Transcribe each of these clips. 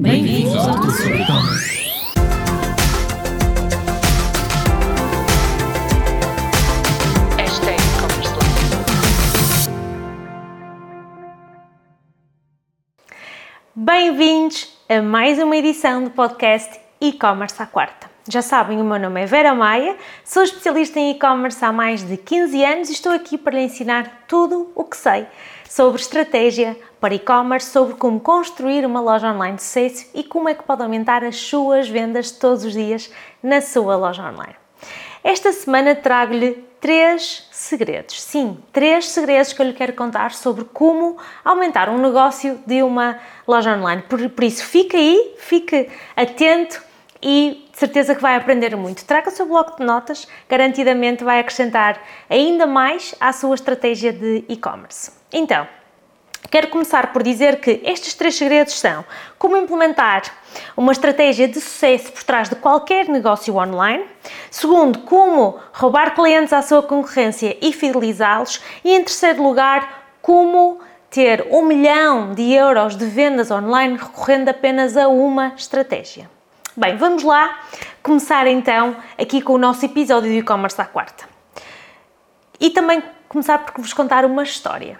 Bem-vindos ao e-commerce life. Bem-vindos a mais uma edição do podcast E-Commerce à Quarta. Já sabem, o meu nome é Vera Maia, sou especialista em e-commerce há mais de 15 anos e estou aqui para lhe ensinar tudo o que sei sobre estratégia para e-commerce, sobre como construir uma loja online de sucesso e como é que pode aumentar as suas vendas todos os dias na sua loja online. Esta semana trago-lhe três segredos. Sim, três segredos que eu lhe quero contar sobre como aumentar um negócio de uma loja online. Por, por isso, fique aí, fique atento e de certeza que vai aprender muito. Traga o seu bloco de notas, garantidamente vai acrescentar ainda mais à sua estratégia de e-commerce. Então, Quero começar por dizer que estes três segredos são como implementar uma estratégia de sucesso por trás de qualquer negócio online. Segundo, como roubar clientes à sua concorrência e fidelizá-los. E em terceiro lugar, como ter um milhão de euros de vendas online recorrendo apenas a uma estratégia. Bem, vamos lá começar então aqui com o nosso episódio de e-commerce à quarta. E também começar por vos contar uma história.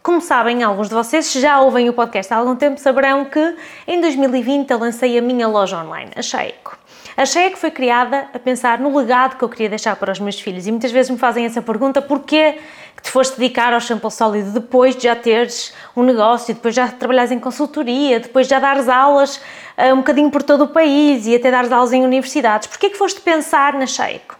Como sabem, alguns de vocês já ouvem o podcast há algum tempo saberão que em 2020 eu lancei a minha loja online, a Sheiko. A Sheiko foi criada a pensar no legado que eu queria deixar para os meus filhos e muitas vezes me fazem essa pergunta: porquê que te foste dedicar ao shampoo sólido depois de já teres um negócio, depois de já trabalhares em consultoria, depois de já dares aulas uh, um bocadinho por todo o país e até dares aulas em universidades? Porquê que foste pensar na Sheiko?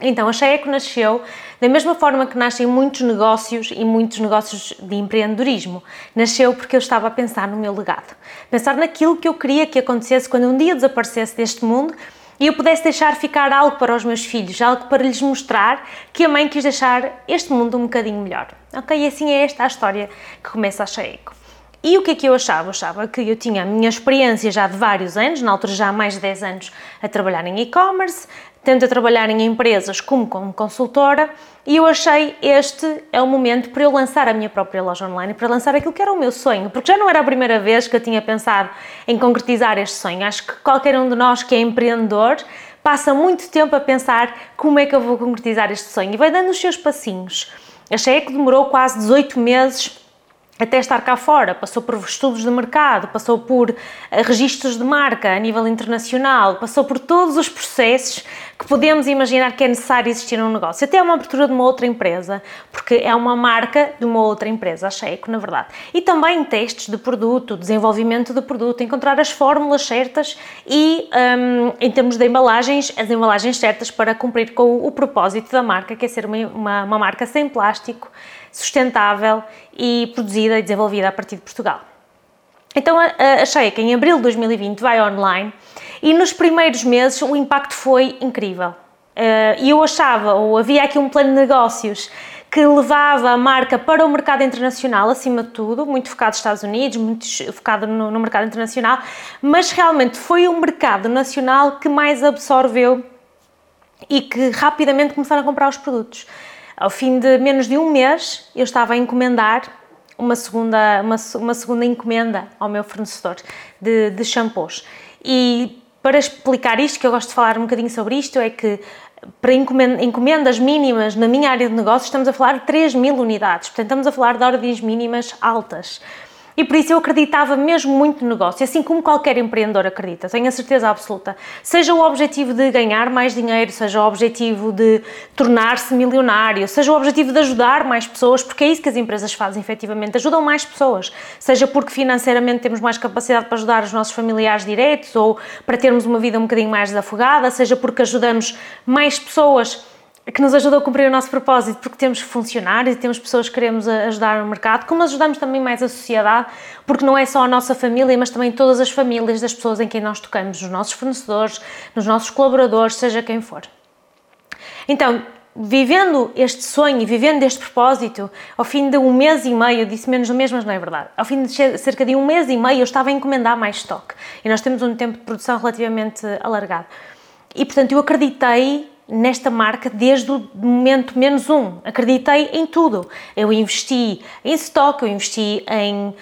Então, a Cheeco nasceu da mesma forma que nascem muitos negócios e muitos negócios de empreendedorismo. Nasceu porque eu estava a pensar no meu legado. Pensar naquilo que eu queria que acontecesse quando um dia desaparecesse deste mundo e eu pudesse deixar ficar algo para os meus filhos, algo para lhes mostrar que a mãe quis deixar este mundo um bocadinho melhor. Ok? E assim é esta a história que começa a Cheeco. E o que é que eu achava? Eu achava que eu tinha a minha experiência já de vários anos, na altura já há mais de 10 anos a trabalhar em e-commerce, tento a trabalhar em empresas como, como consultora e eu achei este é o momento para eu lançar a minha própria loja online, para lançar aquilo que era o meu sonho, porque já não era a primeira vez que eu tinha pensado em concretizar este sonho. Acho que qualquer um de nós que é empreendedor passa muito tempo a pensar como é que eu vou concretizar este sonho e vai dando os seus passinhos. Achei que demorou quase 18 meses até estar cá fora, passou por estudos de mercado, passou por eh, registros de marca a nível internacional, passou por todos os processos que podemos imaginar que é necessário existir num negócio, até uma abertura de uma outra empresa, porque é uma marca de uma outra empresa, a Sheiko, na verdade. E também testes de produto, desenvolvimento de produto, encontrar as fórmulas certas e, um, em termos de embalagens, as embalagens certas para cumprir com o, propósito da marca, que é ser uma, uma, uma marca sem plástico, sustentável e produzida e desenvolvida a partir de Portugal. Então a, Sheik em abril de 2020 vai online e nos primeiros meses o impacto foi incrível. Uh, e eu achava, ou havia aqui um plano de negócios que levava a marca para o mercado internacional, acima de tudo, muito focado nos Estados Unidos, muito focado no, no mercado internacional, mas realmente foi o mercado nacional que mais absorveu e que rapidamente começaram a comprar os produtos. Ao fim de menos de um mês, eu estava a encomendar uma segunda, uma, uma segunda encomenda ao meu fornecedor de, de shampoos. E para explicar isto, que eu gosto de falar um bocadinho sobre isto, é que para encomendas mínimas na minha área de negócio estamos a falar de 3 mil unidades, portanto estamos a falar de ordens mínimas altas. E por isso eu acreditava mesmo muito no negócio, assim como qualquer empreendedor acredita, tenho a certeza absoluta. Seja o objetivo de ganhar mais dinheiro, seja o objetivo de tornar-se milionário, seja o objetivo de ajudar mais pessoas, porque é isso que as empresas fazem efetivamente, ajudam mais pessoas. Seja porque financeiramente temos mais capacidade para ajudar os nossos familiares diretos ou para termos uma vida um bocadinho mais desafogada, seja porque ajudamos mais pessoas que nos ajuda a cumprir o nosso propósito, porque temos funcionários e temos pessoas que queremos ajudar no mercado, como ajudamos também mais a sociedade, porque não é só a nossa família, mas também todas as famílias das pessoas em quem nós tocamos, nos nossos fornecedores, nos nossos colaboradores, seja quem for. Então, vivendo este sonho vivendo este propósito, ao fim de um mês e meio, disse menos do mês, mas não é verdade, ao fim de cerca de um mês e meio eu estava a encomendar mais estoque e nós temos um tempo de produção relativamente alargado. E portanto eu acreditei nesta marca desde o momento menos um. Acreditei em tudo. Eu investi em stock, eu investi em uh,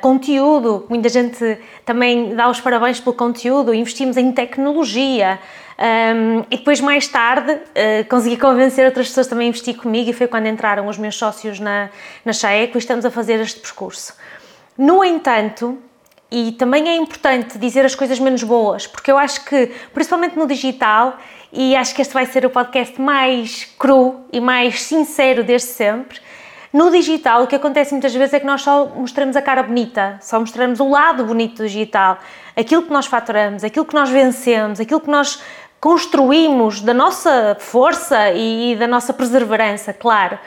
conteúdo. Muita gente também dá os parabéns pelo conteúdo. Investimos em tecnologia. Um, e depois, mais tarde, uh, consegui convencer outras pessoas também a investir comigo e foi quando entraram os meus sócios na, na Chaeco e estamos a fazer este percurso. No entanto, e também é importante dizer as coisas menos boas, porque eu acho que, principalmente no digital, e acho que este vai ser o podcast mais cru e mais sincero desde sempre. No digital, o que acontece muitas vezes é que nós só mostramos a cara bonita, só mostramos o lado bonito do digital, aquilo que nós faturamos, aquilo que nós vencemos, aquilo que nós construímos da nossa força e da nossa perseverança, claro.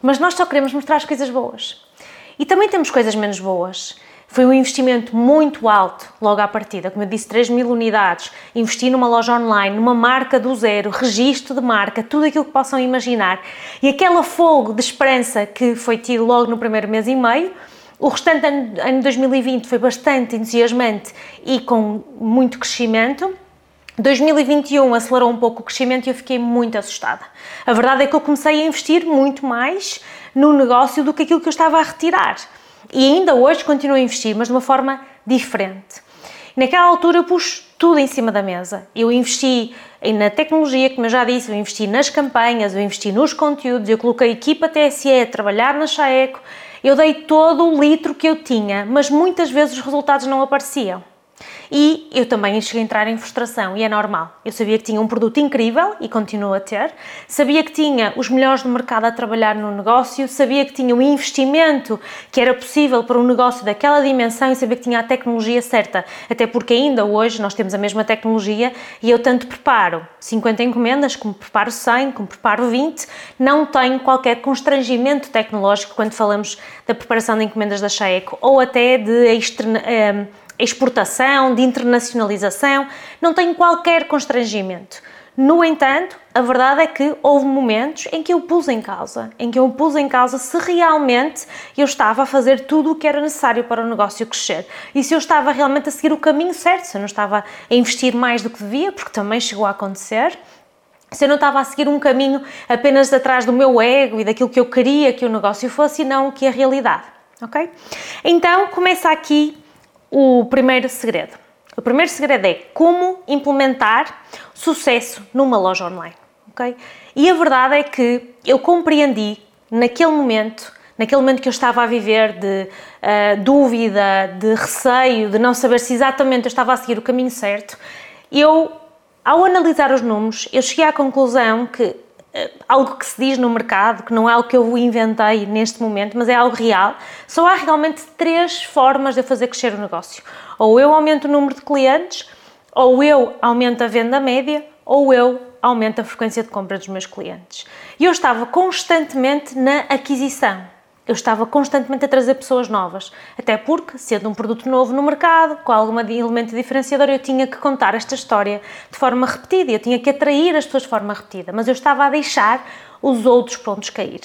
Mas nós só queremos mostrar as coisas boas. E também temos coisas menos boas. Foi um investimento muito alto logo à partida, como eu disse, 3 mil unidades, investi numa loja online, numa marca do zero, registro de marca, tudo aquilo que possam imaginar. E aquela fogo de esperança que foi tido logo no primeiro mês e meio, o restante ano, ano 2020 foi bastante entusiasmante e com muito crescimento. 2021 acelerou um pouco o crescimento e eu fiquei muito assustada. A verdade é que eu comecei a investir muito mais no negócio do que aquilo que eu estava a retirar. E ainda hoje continuo a investir, mas de uma forma diferente. Naquela altura eu pus tudo em cima da mesa. Eu investi na tecnologia, como eu já disse, eu investi nas campanhas, eu investi nos conteúdos, eu coloquei a equipa TSE a trabalhar na Chaeco, eu dei todo o litro que eu tinha, mas muitas vezes os resultados não apareciam. E eu também cheguei a entrar em frustração, e é normal. Eu sabia que tinha um produto incrível e continuo a ter, sabia que tinha os melhores do mercado a trabalhar no negócio, sabia que tinha um investimento que era possível para um negócio daquela dimensão e sabia que tinha a tecnologia certa. Até porque ainda hoje nós temos a mesma tecnologia e eu tanto preparo 50 encomendas, como preparo 100, como preparo 20, não tenho qualquer constrangimento tecnológico quando falamos da preparação de encomendas da Chaeco ou até de externa, eh, exportação, de internacionalização, não tenho qualquer constrangimento. No entanto, a verdade é que houve momentos em que eu pus em causa, em que eu pus em causa se realmente eu estava a fazer tudo o que era necessário para o negócio crescer e se eu estava realmente a seguir o caminho certo, se eu não estava a investir mais do que devia, porque também chegou a acontecer, se eu não estava a seguir um caminho apenas atrás do meu ego e daquilo que eu queria que o negócio fosse e não que a realidade, ok? Então começa aqui o primeiro segredo. O primeiro segredo é como implementar sucesso numa loja online, ok? E a verdade é que eu compreendi naquele momento, naquele momento que eu estava a viver de uh, dúvida, de receio, de não saber se exatamente eu estava a seguir o caminho certo, eu, ao analisar os números, eu cheguei à conclusão que algo que se diz no mercado, que não é algo que eu inventei neste momento, mas é algo real. Só há realmente três formas de fazer crescer o negócio. Ou eu aumento o número de clientes, ou eu aumento a venda média, ou eu aumento a frequência de compra dos meus clientes. E eu estava constantemente na aquisição eu estava constantemente a trazer pessoas novas. Até porque, sendo um produto novo no mercado, com algum elemento diferenciador, eu tinha que contar esta história de forma repetida, eu tinha que atrair as pessoas de forma repetida, mas eu estava a deixar os outros pontos cair.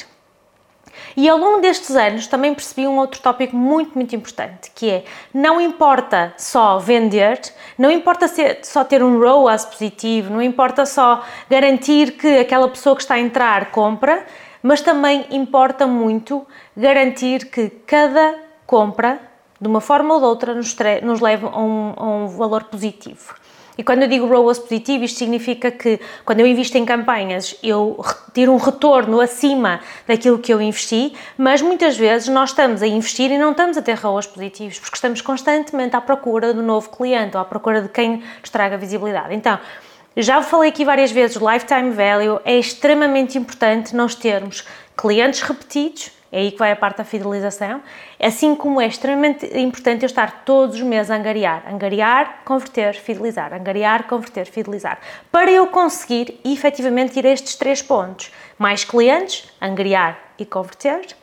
E ao longo destes anos também percebi um outro tópico muito, muito importante, que é não importa só vender, não importa só ter um ROAS positivo, não importa só garantir que aquela pessoa que está a entrar compra, mas também importa muito garantir que cada compra, de uma forma ou de outra, nos, nos leve a um, a um valor positivo. E quando eu digo ROAS positivo, isto significa que quando eu invisto em campanhas, eu tiro um retorno acima daquilo que eu investi, mas muitas vezes nós estamos a investir e não estamos a ter ROAS positivos, porque estamos constantemente à procura do novo cliente ou à procura de quem nos traga visibilidade. Então, já falei aqui várias vezes, o lifetime value é extremamente importante nós termos clientes repetidos, é aí que vai a parte da fidelização, assim como é extremamente importante eu estar todos os meses a angariar, angariar, converter, fidelizar, angariar, converter, fidelizar, para eu conseguir efetivamente ir a estes três pontos, mais clientes, angariar e converter,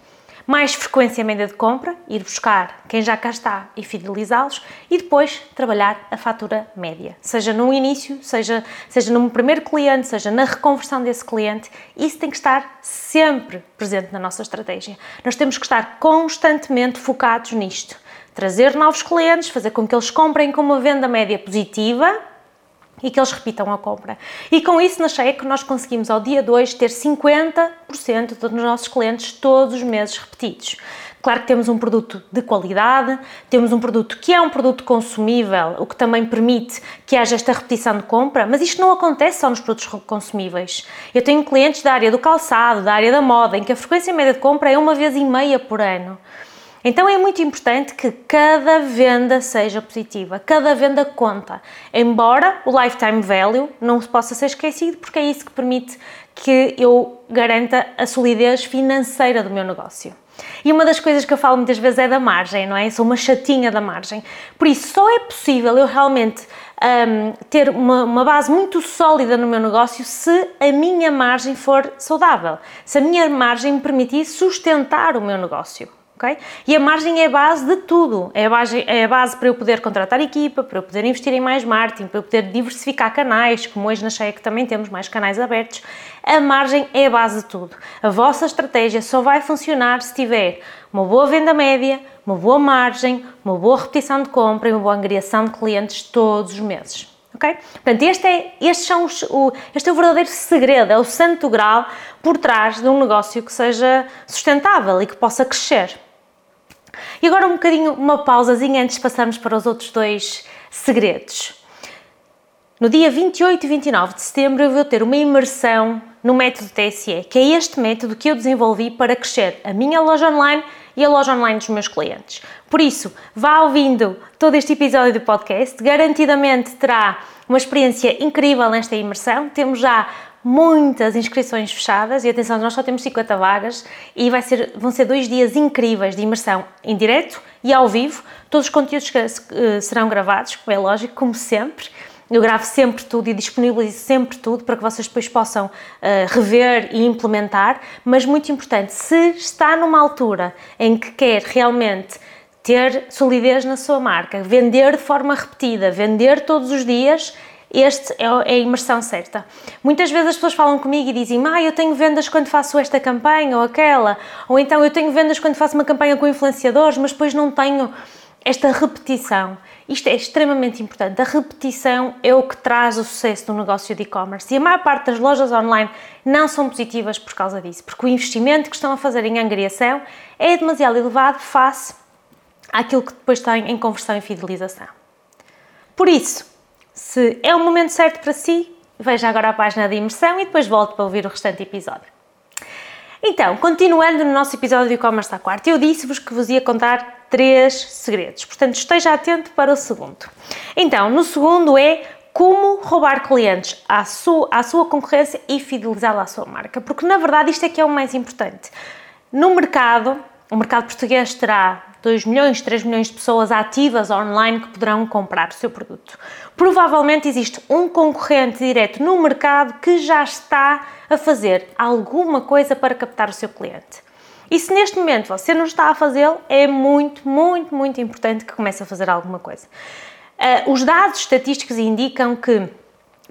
mais frequência média de compra, ir buscar quem já cá está e fidelizá-los e depois trabalhar a fatura média, seja no início, seja, seja no primeiro cliente, seja na reconversão desse cliente, isso tem que estar sempre presente na nossa estratégia. Nós temos que estar constantemente focados nisto. Trazer novos clientes, fazer com que eles comprem com uma venda média positiva, e que eles repitam a compra. E com isso na Cheia que nós conseguimos ao dia 2 ter 50% dos nossos clientes todos os meses repetidos. Claro que temos um produto de qualidade, temos um produto que é um produto consumível, o que também permite que haja esta repetição de compra, mas isto não acontece só nos produtos consumíveis. Eu tenho clientes da área do calçado, da área da moda, em que a frequência média de compra é uma vez e meia por ano. Então é muito importante que cada venda seja positiva, cada venda conta, embora o lifetime value não possa ser esquecido, porque é isso que permite que eu garanta a solidez financeira do meu negócio. E uma das coisas que eu falo muitas vezes é da margem, não é? Sou uma chatinha da margem. Por isso, só é possível eu realmente um, ter uma, uma, base muito sólida no meu negócio se a minha margem for saudável, se a minha margem me permitir sustentar o meu negócio. Okay? E a margem é a base de tudo. É a base, é a base para eu poder contratar equipa, para eu poder investir em mais marketing, para eu poder diversificar canais, como hoje na Cheia que também temos mais canais abertos. A margem é a base de tudo. A vossa estratégia só vai funcionar se tiver uma boa venda média, uma boa margem, uma boa repetição de compra e uma boa angariação de clientes todos os meses. Okay? Portanto, este é, estes são os, o, este é o verdadeiro segredo, é o santo grau por trás de um negócio que seja sustentável e que possa crescer. E agora um bocadinho, uma pausazinha antes de passarmos para os outros dois segredos. No dia 28 e 29 de setembro eu vou ter uma imersão no método TSE, que é este método que eu desenvolvi para crescer a minha loja online e a loja online dos meus clientes. Por isso, vá ouvindo todo este episódio do podcast, garantidamente terá uma experiência incrível nesta imersão. Temos já muitas inscrições fechadas e atenção, nós só temos 50 vagas e vai ser, vão ser dois dias incríveis de imersão em direto e ao vivo. Todos os conteúdos eh, serão gravados, como é lógico, como sempre. Eu gravo sempre tudo e disponibilizo sempre tudo para que vocês depois possam uh, rever e implementar. Mas muito importante, se está numa altura em que quer realmente ter solidez na sua marca, vender de forma repetida, vender todos os dias, este é, é a imersão certa. Muitas vezes as pessoas falam comigo e dizem: Ah, eu tenho vendas quando faço esta campanha ou aquela, ou então eu tenho vendas quando faço uma campanha com influenciadores, mas depois não tenho esta repetição. Isto é extremamente importante. A repetição é o que traz o sucesso do negócio de e-commerce. E a maior parte das lojas online não são positivas por causa disso, porque o investimento que estão a fazer em angariação é demasiado elevado face àquilo que depois tem em conversão e fidelização. Por isso, se é o momento certo para si, veja agora a página de imersão e depois volte para ouvir o restante episódio. Então, continuando no nosso episódio de e-commerce à quarta, eu disse-vos que vos ia contar três segredos, portanto esteja atento para o segundo. Então, no segundo é como roubar clientes à sua, à sua concorrência e fidelizá-la à sua marca, porque na verdade isto é que é o mais importante. No mercado, o mercado português terá 2 milhões, 3 milhões de pessoas ativas online que poderão comprar o seu produto. Provavelmente existe um concorrente direto no mercado que já está a fazer alguma coisa para captar o seu cliente. E se neste momento você não está a fazê-lo, é muito, muito, muito importante que comece a fazer alguma coisa. Uh, os dados estatísticos indicam que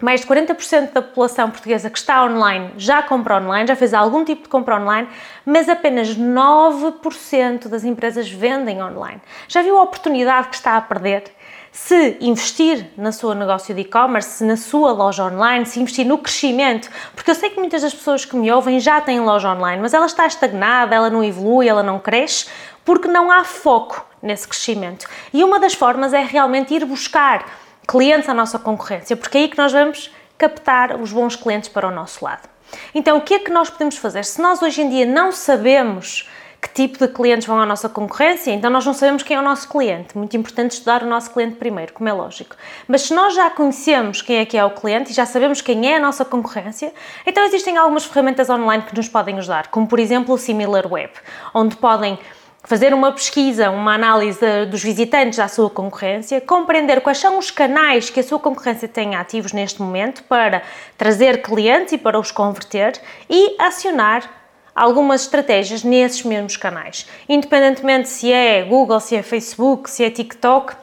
mais de 40% da população portuguesa que está online já compra online, já fez algum tipo de compra online, mas apenas 9% das empresas vendem online. Já viu a oportunidade que está a perder? Se investir no seu negócio de e-commerce, na sua loja online, se investir no crescimento, porque eu sei que muitas das pessoas que me ouvem já têm loja online, mas ela está estagnada, ela não evolui, ela não cresce, porque não há foco nesse crescimento. E uma das formas é realmente ir buscar clientes à nossa concorrência, porque é aí que nós vamos captar os bons clientes para o nosso lado. Então, o que é que nós podemos fazer? Se nós hoje em dia não sabemos que tipo de clientes vão à nossa concorrência, então nós não sabemos quem é o nosso cliente. Muito importante estudar o nosso cliente primeiro, como é lógico. Mas se nós já conhecemos quem é que é o cliente e já sabemos quem é a nossa concorrência, então existem algumas ferramentas online que nos podem ajudar, como por exemplo o SimilarWeb, onde podem fazer uma pesquisa, uma análise dos visitantes da sua concorrência, compreender quais são os canais que a sua concorrência tem ativos neste momento para trazer clientes e para os converter e acionar algumas estratégias nesses mesmos canais. Independentemente se é Google, se é Facebook, se é TikTok,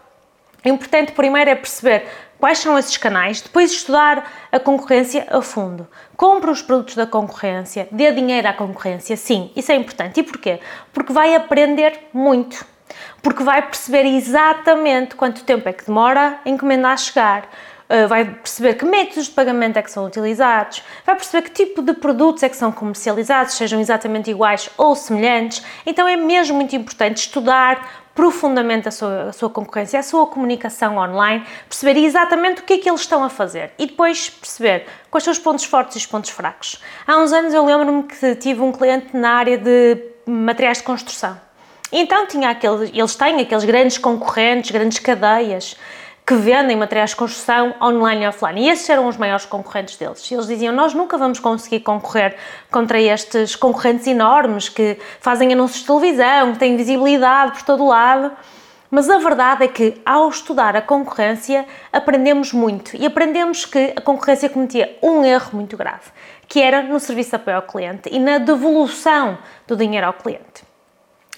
o importante primeiro é perceber quais são esses canais, depois estudar a concorrência a fundo. Compre os produtos da concorrência, dê dinheiro à concorrência, sim, isso é importante. E porquê? Porque vai aprender muito. Porque vai perceber exatamente quanto tempo é que demora a encomenda a chegar, uh, vai perceber que métodos de pagamento é que são utilizados, vai perceber que tipo de produtos é que são comercializados, sejam exatamente iguais ou semelhantes. Então é mesmo muito importante estudar profundamente a sua, a sua concorrência, a sua comunicação online, perceber exatamente o que é que eles estão a fazer e depois perceber quais são os pontos fortes e os pontos fracos. Há uns anos eu lembro-me que tive um cliente na área de materiais de construção. Então tinha aqueles, eles têm aqueles grandes concorrentes, grandes cadeias que vendem materiais de construção online e offline. E esses eram os maiores concorrentes deles. E eles diziam: Nós nunca vamos conseguir concorrer contra estes concorrentes enormes que fazem anúncios de televisão, que têm visibilidade por todo lado. Mas a verdade é que, ao estudar a concorrência, aprendemos muito e aprendemos que a concorrência cometia um erro muito grave, que era no serviço de apoio ao cliente e na devolução do dinheiro ao cliente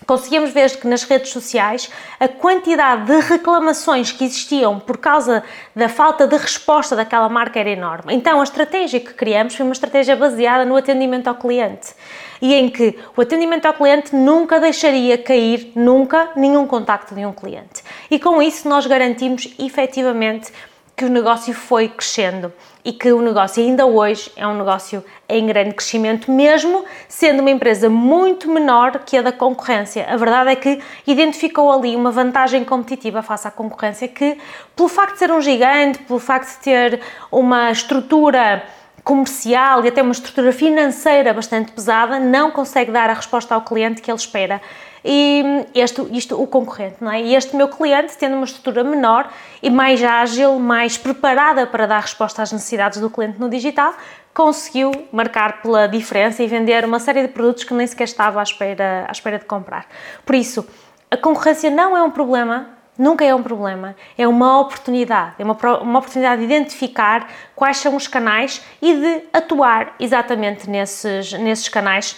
conseguimos ver que nas redes sociais a quantidade de reclamações que existiam por causa da falta de resposta daquela marca era enorme. Então a estratégia que criamos foi uma estratégia baseada no atendimento ao cliente e em que o atendimento ao cliente nunca deixaria cair nunca nenhum contacto de um cliente. E com isso nós garantimos efetivamente que o negócio foi crescendo e que o negócio ainda hoje é um negócio em grande crescimento, mesmo sendo uma empresa muito menor que a da concorrência. A verdade é que identificou ali uma vantagem competitiva face à concorrência que, pelo facto de ser um gigante, pelo facto de ter uma estrutura comercial e até uma estrutura financeira bastante pesada, não consegue dar a resposta ao cliente que ele espera e este, isto, o concorrente, não é? E este meu cliente, tendo uma estrutura menor e mais ágil, mais preparada para dar resposta às necessidades do cliente no digital, conseguiu marcar pela diferença e vender uma série de produtos que nem sequer estava à espera, à espera de comprar. Por isso, a concorrência não é um problema, nunca é um problema, é uma oportunidade, é uma, uma oportunidade de identificar quais são os canais e de atuar exatamente nesses, nesses canais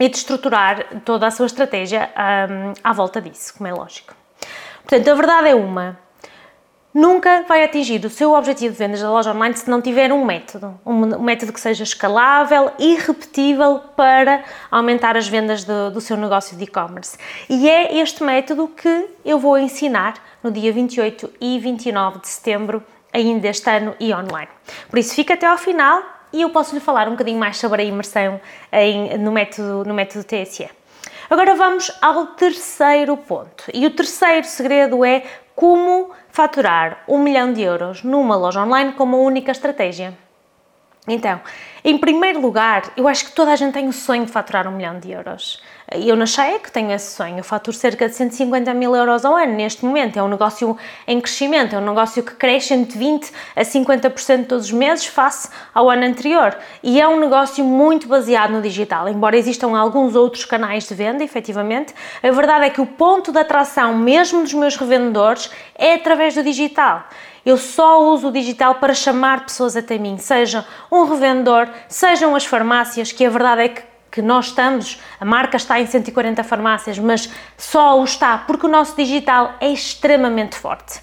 e de estruturar toda a sua estratégia um, à volta disso, como é lógico. Portanto, a verdade é uma: nunca vai atingir o seu objetivo de vendas da loja online se não tiver um método, um método que seja escalável e repetível para aumentar as vendas do, do seu negócio de e-commerce. E é este método que eu vou ensinar no dia 28 e 29 de setembro, ainda este ano e online. Por isso, fica até ao final e eu posso lhe falar um bocadinho mais sobre a imersão em, no, método, no método TSE. Agora vamos ao terceiro ponto. E o terceiro segredo é como faturar um milhão de euros numa loja online com uma única estratégia. Então, em primeiro lugar, eu acho que toda a gente tem o sonho de faturar um milhão de euros. Eu na que tenho esse sonho, eu faturo cerca de 150 mil euros ao ano neste momento. É um negócio em crescimento, é um negócio que cresce entre 20% a 50% todos os meses face ao ano anterior. E é um negócio muito baseado no digital, embora existam alguns outros canais de venda, efetivamente. A verdade é que o ponto de atração, mesmo dos meus revendedores, é através do digital. Eu só uso o digital para chamar pessoas até mim, seja um revendedor, sejam as farmácias, que a verdade é que que nós estamos, a marca está em 140 farmácias, mas só o está porque o nosso digital é extremamente forte.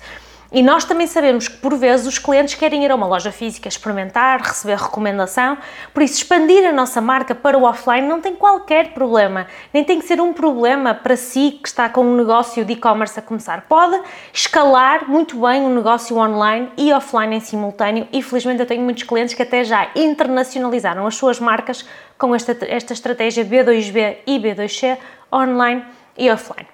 E nós também sabemos que, por vezes, os clientes querem ir a uma loja física experimentar, receber recomendação, por isso, expandir a nossa marca para o offline não tem qualquer problema, nem tem que ser um problema para si que está com um negócio de e-commerce a começar. Pode escalar muito bem um negócio online e offline em simultâneo, e felizmente eu tenho muitos clientes que até já internacionalizaram as suas marcas com esta, esta estratégia B2B e B2C online e offline.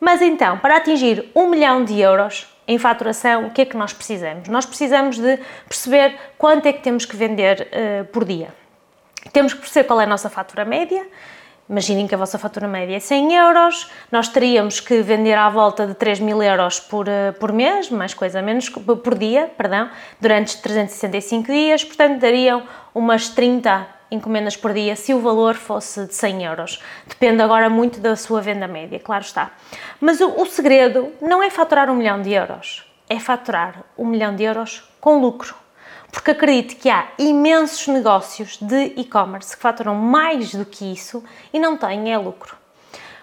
Mas então, para atingir um milhão de euros, em faturação, o que é que nós precisamos? Nós precisamos de perceber quanto é que temos que vender uh, por dia. Temos que perceber qual é a nossa fatura média. Imaginem que a vossa fatura média é 100 euros, nós teríamos que vender à volta de 3 mil euros por, uh, por mês, mais coisa menos, por dia, perdão, durante 365 dias, portanto dariam umas 30 encomendas por dia se o valor fosse de 100 euros. Depende agora muito da sua venda média, claro está. Mas o, o segredo não é faturar um milhão de euros, é faturar um milhão de euros com lucro. Porque acredito que há imensos negócios de e-commerce que faturam mais do que isso e não têm é lucro.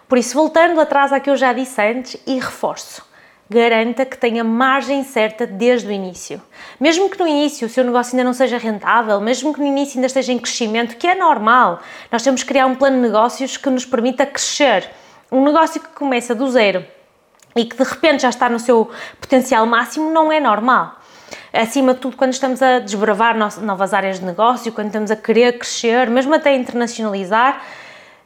Por isso, voltando atrás ao que eu já disse antes e reforço, garanta que tenha margem certa desde o início. Mesmo que no início o seu negócio ainda não seja rentável, mesmo que no início ainda esteja em crescimento, que é normal, nós temos que criar um plano de negócios que nos permita crescer. Um negócio que começa do zero e que de repente já está no seu potencial máximo não é normal. acima de tudo, quando estamos a desbravar novas áreas de negócio, quando estamos a querer crescer, mesmo até internacionalizar,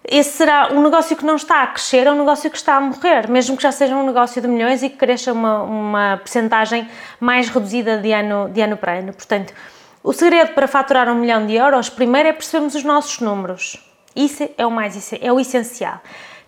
esse será um negócio que não está a crescer, é um negócio que está a morrer, mesmo que já seja um negócio de milhões e que cresça uma, uma percentagem mais reduzida de ano, de ano para ano. Portanto, o segredo para faturar um milhão de euros, primeiro é percebermos os nossos números. Isso é o mais é o essencial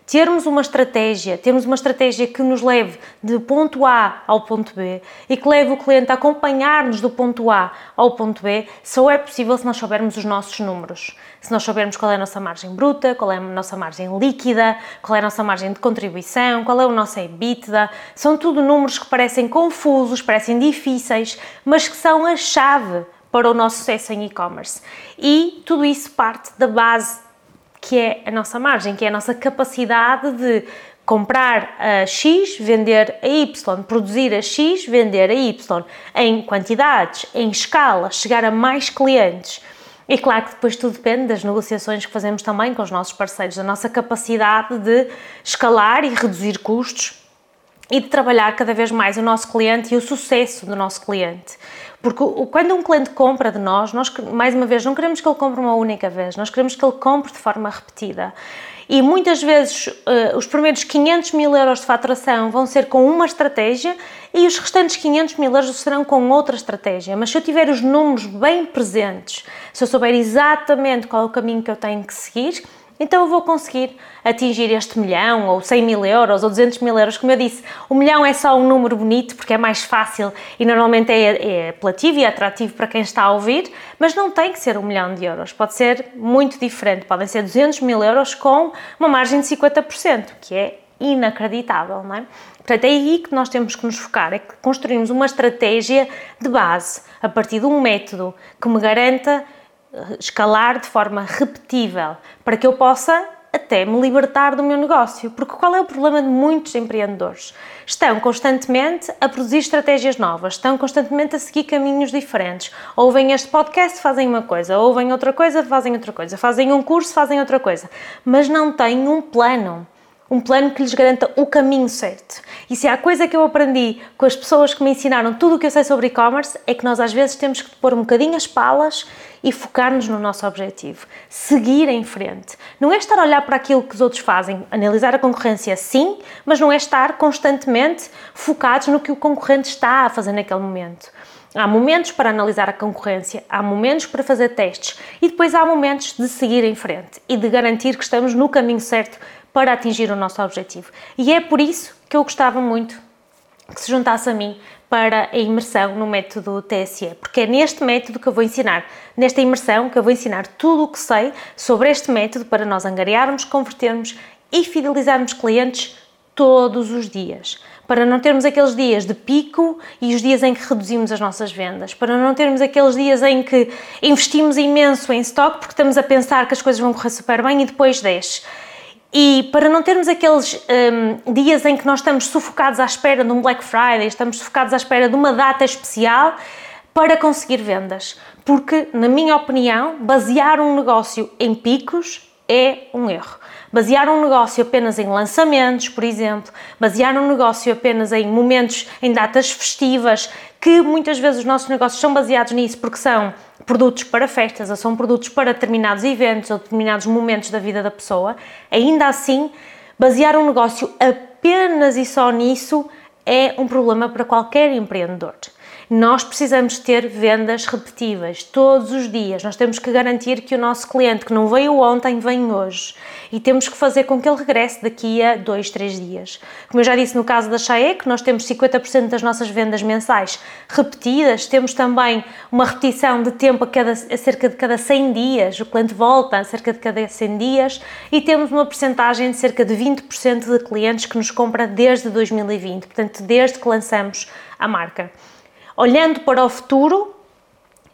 termos uma estratégia, termos uma estratégia que nos leve do ponto A ao ponto B e que leve o cliente a acompanhar-nos do ponto A ao ponto B, só é possível se nós soubermos os nossos números. Se nós soubermos qual é a nossa margem bruta, qual é a nossa margem líquida, qual é a nossa margem de contribuição, qual é o nosso EBITDA, são tudo números que parecem confusos, parecem difíceis, mas que são a chave para o nosso sucesso em e-commerce. E tudo isso parte da base que é a nossa margem, que é a nossa capacidade de comprar a X, vender a Y, produzir a X, vender a Y, em quantidades, em escala, chegar a mais clientes. E claro que depois tudo depende das negociações que fazemos também com os nossos parceiros, da nossa capacidade de escalar e reduzir custos e de trabalhar cada vez mais o nosso cliente e o sucesso do nosso cliente. Porque quando um cliente compra de nós, nós, mais uma vez, não queremos que ele compre uma única vez, nós queremos que ele compre de forma repetida. E muitas vezes uh, os primeiros 500 mil euros de faturação vão ser com uma estratégia e os restantes 500 mil euros serão com outra estratégia. Mas se eu tiver os números bem presentes, se eu souber exatamente qual é o caminho que eu tenho que seguir, então eu vou conseguir atingir este milhão, ou 100 mil euros, ou 200 mil euros. Como eu disse, o milhão é só um número bonito porque é mais fácil e normalmente é, é apelativo e atrativo para quem está a ouvir, mas não tem que ser um milhão de euros. Pode ser muito diferente, podem ser 200 mil euros com uma margem de 50%, que é inacreditável, não é? Portanto, é aí que nós temos que nos focar, é que construímos uma estratégia de base, a partir de um método que me garanta escalar de forma repetível, para que eu possa até me libertar do meu negócio. Porque qual é o problema de muitos empreendedores? Estão constantemente a produzir estratégias novas, estão constantemente a seguir caminhos diferentes. Ouvem este podcast, fazem uma coisa, ouvem outra coisa, fazem outra coisa, fazem um curso, fazem outra coisa, mas não têm um plano um plano que lhes garanta o caminho certo. E se há coisa que eu aprendi com as pessoas que me ensinaram tudo o que eu sei sobre e-commerce, é que nós às vezes temos que pôr um bocadinho as palas e focar-nos no nosso objetivo. Seguir em frente. Não é estar a olhar para aquilo que os outros fazem, analisar a concorrência sim, mas não é estar constantemente focados no que o concorrente está a fazer naquele momento. Há momentos para analisar a concorrência, há momentos para fazer testes e depois há momentos de seguir em frente e de garantir que estamos no caminho certo para atingir o nosso objetivo. E é por isso que eu gostava muito que se juntasse a mim para a imersão no método TSE, porque é neste método que eu vou ensinar, nesta imersão que eu vou ensinar tudo o que sei sobre este método para nós angariarmos, convertermos e fidelizarmos clientes todos os dias. Para não termos aqueles dias de pico e os dias em que reduzimos as nossas vendas, para não termos aqueles dias em que investimos imenso em stock porque estamos a pensar que as coisas vão correr super bem e depois desce e para não termos aqueles um, dias em que nós estamos sufocados à espera de um Black Friday, estamos sufocados à espera de uma data especial para conseguir vendas. Porque, na minha opinião, basear um negócio em picos é um erro. Basear um negócio apenas em lançamentos, por exemplo, basear um negócio apenas em momentos, em datas festivas, que muitas vezes os nossos negócios são baseados nisso porque são produtos para festas ou são produtos para determinados eventos ou determinados momentos da vida da pessoa, ainda assim, basear um negócio apenas e só nisso é um problema para qualquer empreendedor. Nós precisamos ter vendas repetíveis todos os dias. Nós temos que garantir que o nosso cliente que não veio ontem vem hoje e temos que fazer com que ele regresse daqui a dois, três dias. Como eu já disse no caso da Chaek, nós temos 50% das nossas vendas mensais repetidas, temos também uma repetição de tempo a, cada, a cerca de cada 100 dias, o cliente volta a cerca de cada 100 dias e temos uma percentagem de cerca de 20% de clientes que nos compra desde 2020, portanto, desde que lançamos a marca. Olhando para o futuro,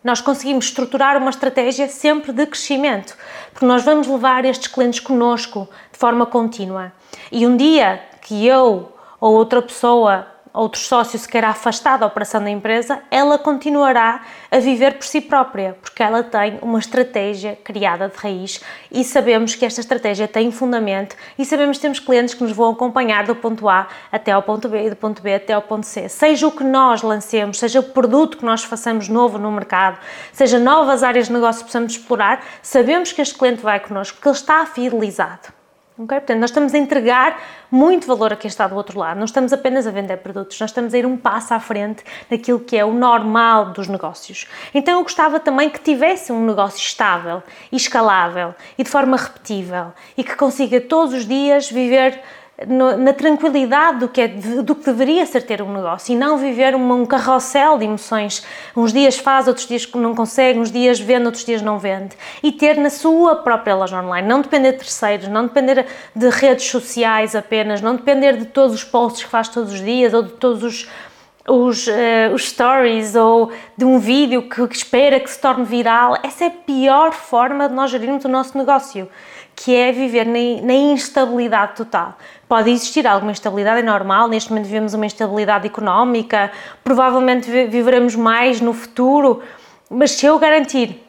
nós conseguimos estruturar uma estratégia sempre de crescimento, porque nós vamos levar estes clientes conosco de forma contínua. E um dia que eu ou outra pessoa outro sócio se queira afastar da operação da empresa, ela continuará a viver por si própria, porque ela tem uma estratégia criada de raiz e sabemos que esta estratégia tem fundamento e sabemos que temos clientes que nos vão acompanhar do ponto A até ao ponto B e do ponto B até ao ponto C. Seja o que nós lancemos, seja o produto que nós façamos novo no mercado, seja novas áreas de negócio que possamos explorar, sabemos que este cliente vai connosco porque ele está fidelizado. Okay? Portanto, nós estamos a entregar muito valor a quem está do outro lado, não estamos apenas a vender produtos, nós estamos a ir um passo à frente daquilo que é o normal dos negócios. Então, eu gostava também que tivesse um negócio estável escalável e de forma repetível e que consiga todos os dias viver no, na tranquilidade do que, é, do que deveria ser ter um negócio e não viver um carrossel de emoções. Uns dias faz, outros dias não consegue, uns dias vende, outros dias não vende. E ter na sua própria loja online, não depender de terceiros, não depender de redes sociais apenas, não depender de todos os posts que faz todos os dias ou de todos os, os, uh, os, stories ou de um vídeo que, que, espera que se torne viral, essa é a pior forma de nós gerirmos o nosso negócio, que é viver na, instabilidade total. Pode existir alguma instabilidade, é normal, neste momento vivemos uma instabilidade económica, provavelmente viveremos mais no futuro, mas se eu garantir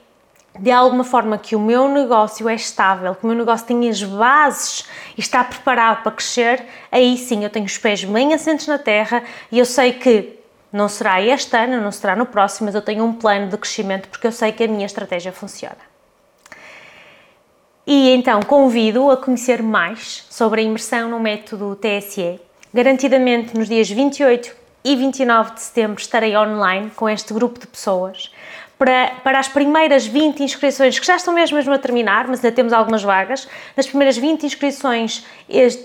de alguma forma que o meu negócio é estável, que o meu negócio tem as bases e está preparado para crescer, aí sim eu tenho os pés bem assentes na terra e eu sei que não será este ano, não será no próximo, mas eu tenho um plano de crescimento porque eu sei que a minha estratégia funciona. E então convido a conhecer mais sobre a imersão no método TSE. Garantidamente nos dias 28 e 29 de setembro estarei online com este grupo de pessoas para, para as primeiras 20 inscrições, que já estão mesmo, mesmo a terminar, mas ainda temos algumas vagas, nas primeiras 20 inscrições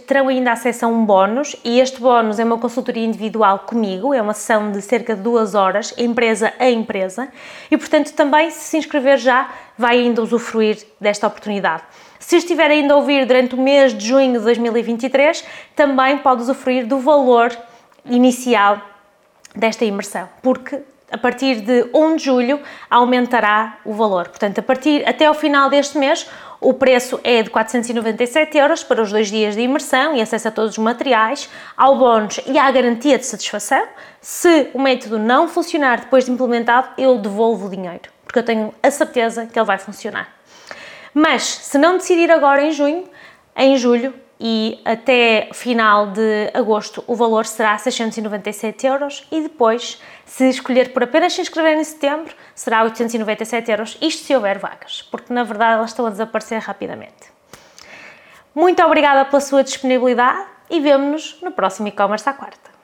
terão ainda acesso a um bónus, e este bónus é uma consultoria individual comigo, é uma sessão de cerca de duas horas, empresa a empresa, e portanto também se se inscrever já, vai ainda usufruir desta oportunidade. Se estiver ainda a ouvir durante o mês de junho de 2023, também pode usufruir do valor inicial desta imersão, porque a partir de 1 de julho aumentará o valor. Portanto, a partir até ao final deste mês, o preço é de 497 euros para os dois dias de imersão e acesso a todos os materiais, ao bónus e à garantia de satisfação. Se o método não funcionar depois de implementado, eu devolvo o dinheiro, porque eu tenho a certeza que ele vai funcionar. Mas se não decidir agora em junho, em julho e até final de agosto o valor será 697 euros e depois, se escolher por apenas se inscrever em setembro, será 897 euros, isto se houver vagas, porque na verdade elas estão a desaparecer rapidamente. Muito obrigada pela sua disponibilidade e vemo-nos no próximo e-commerce à quarta.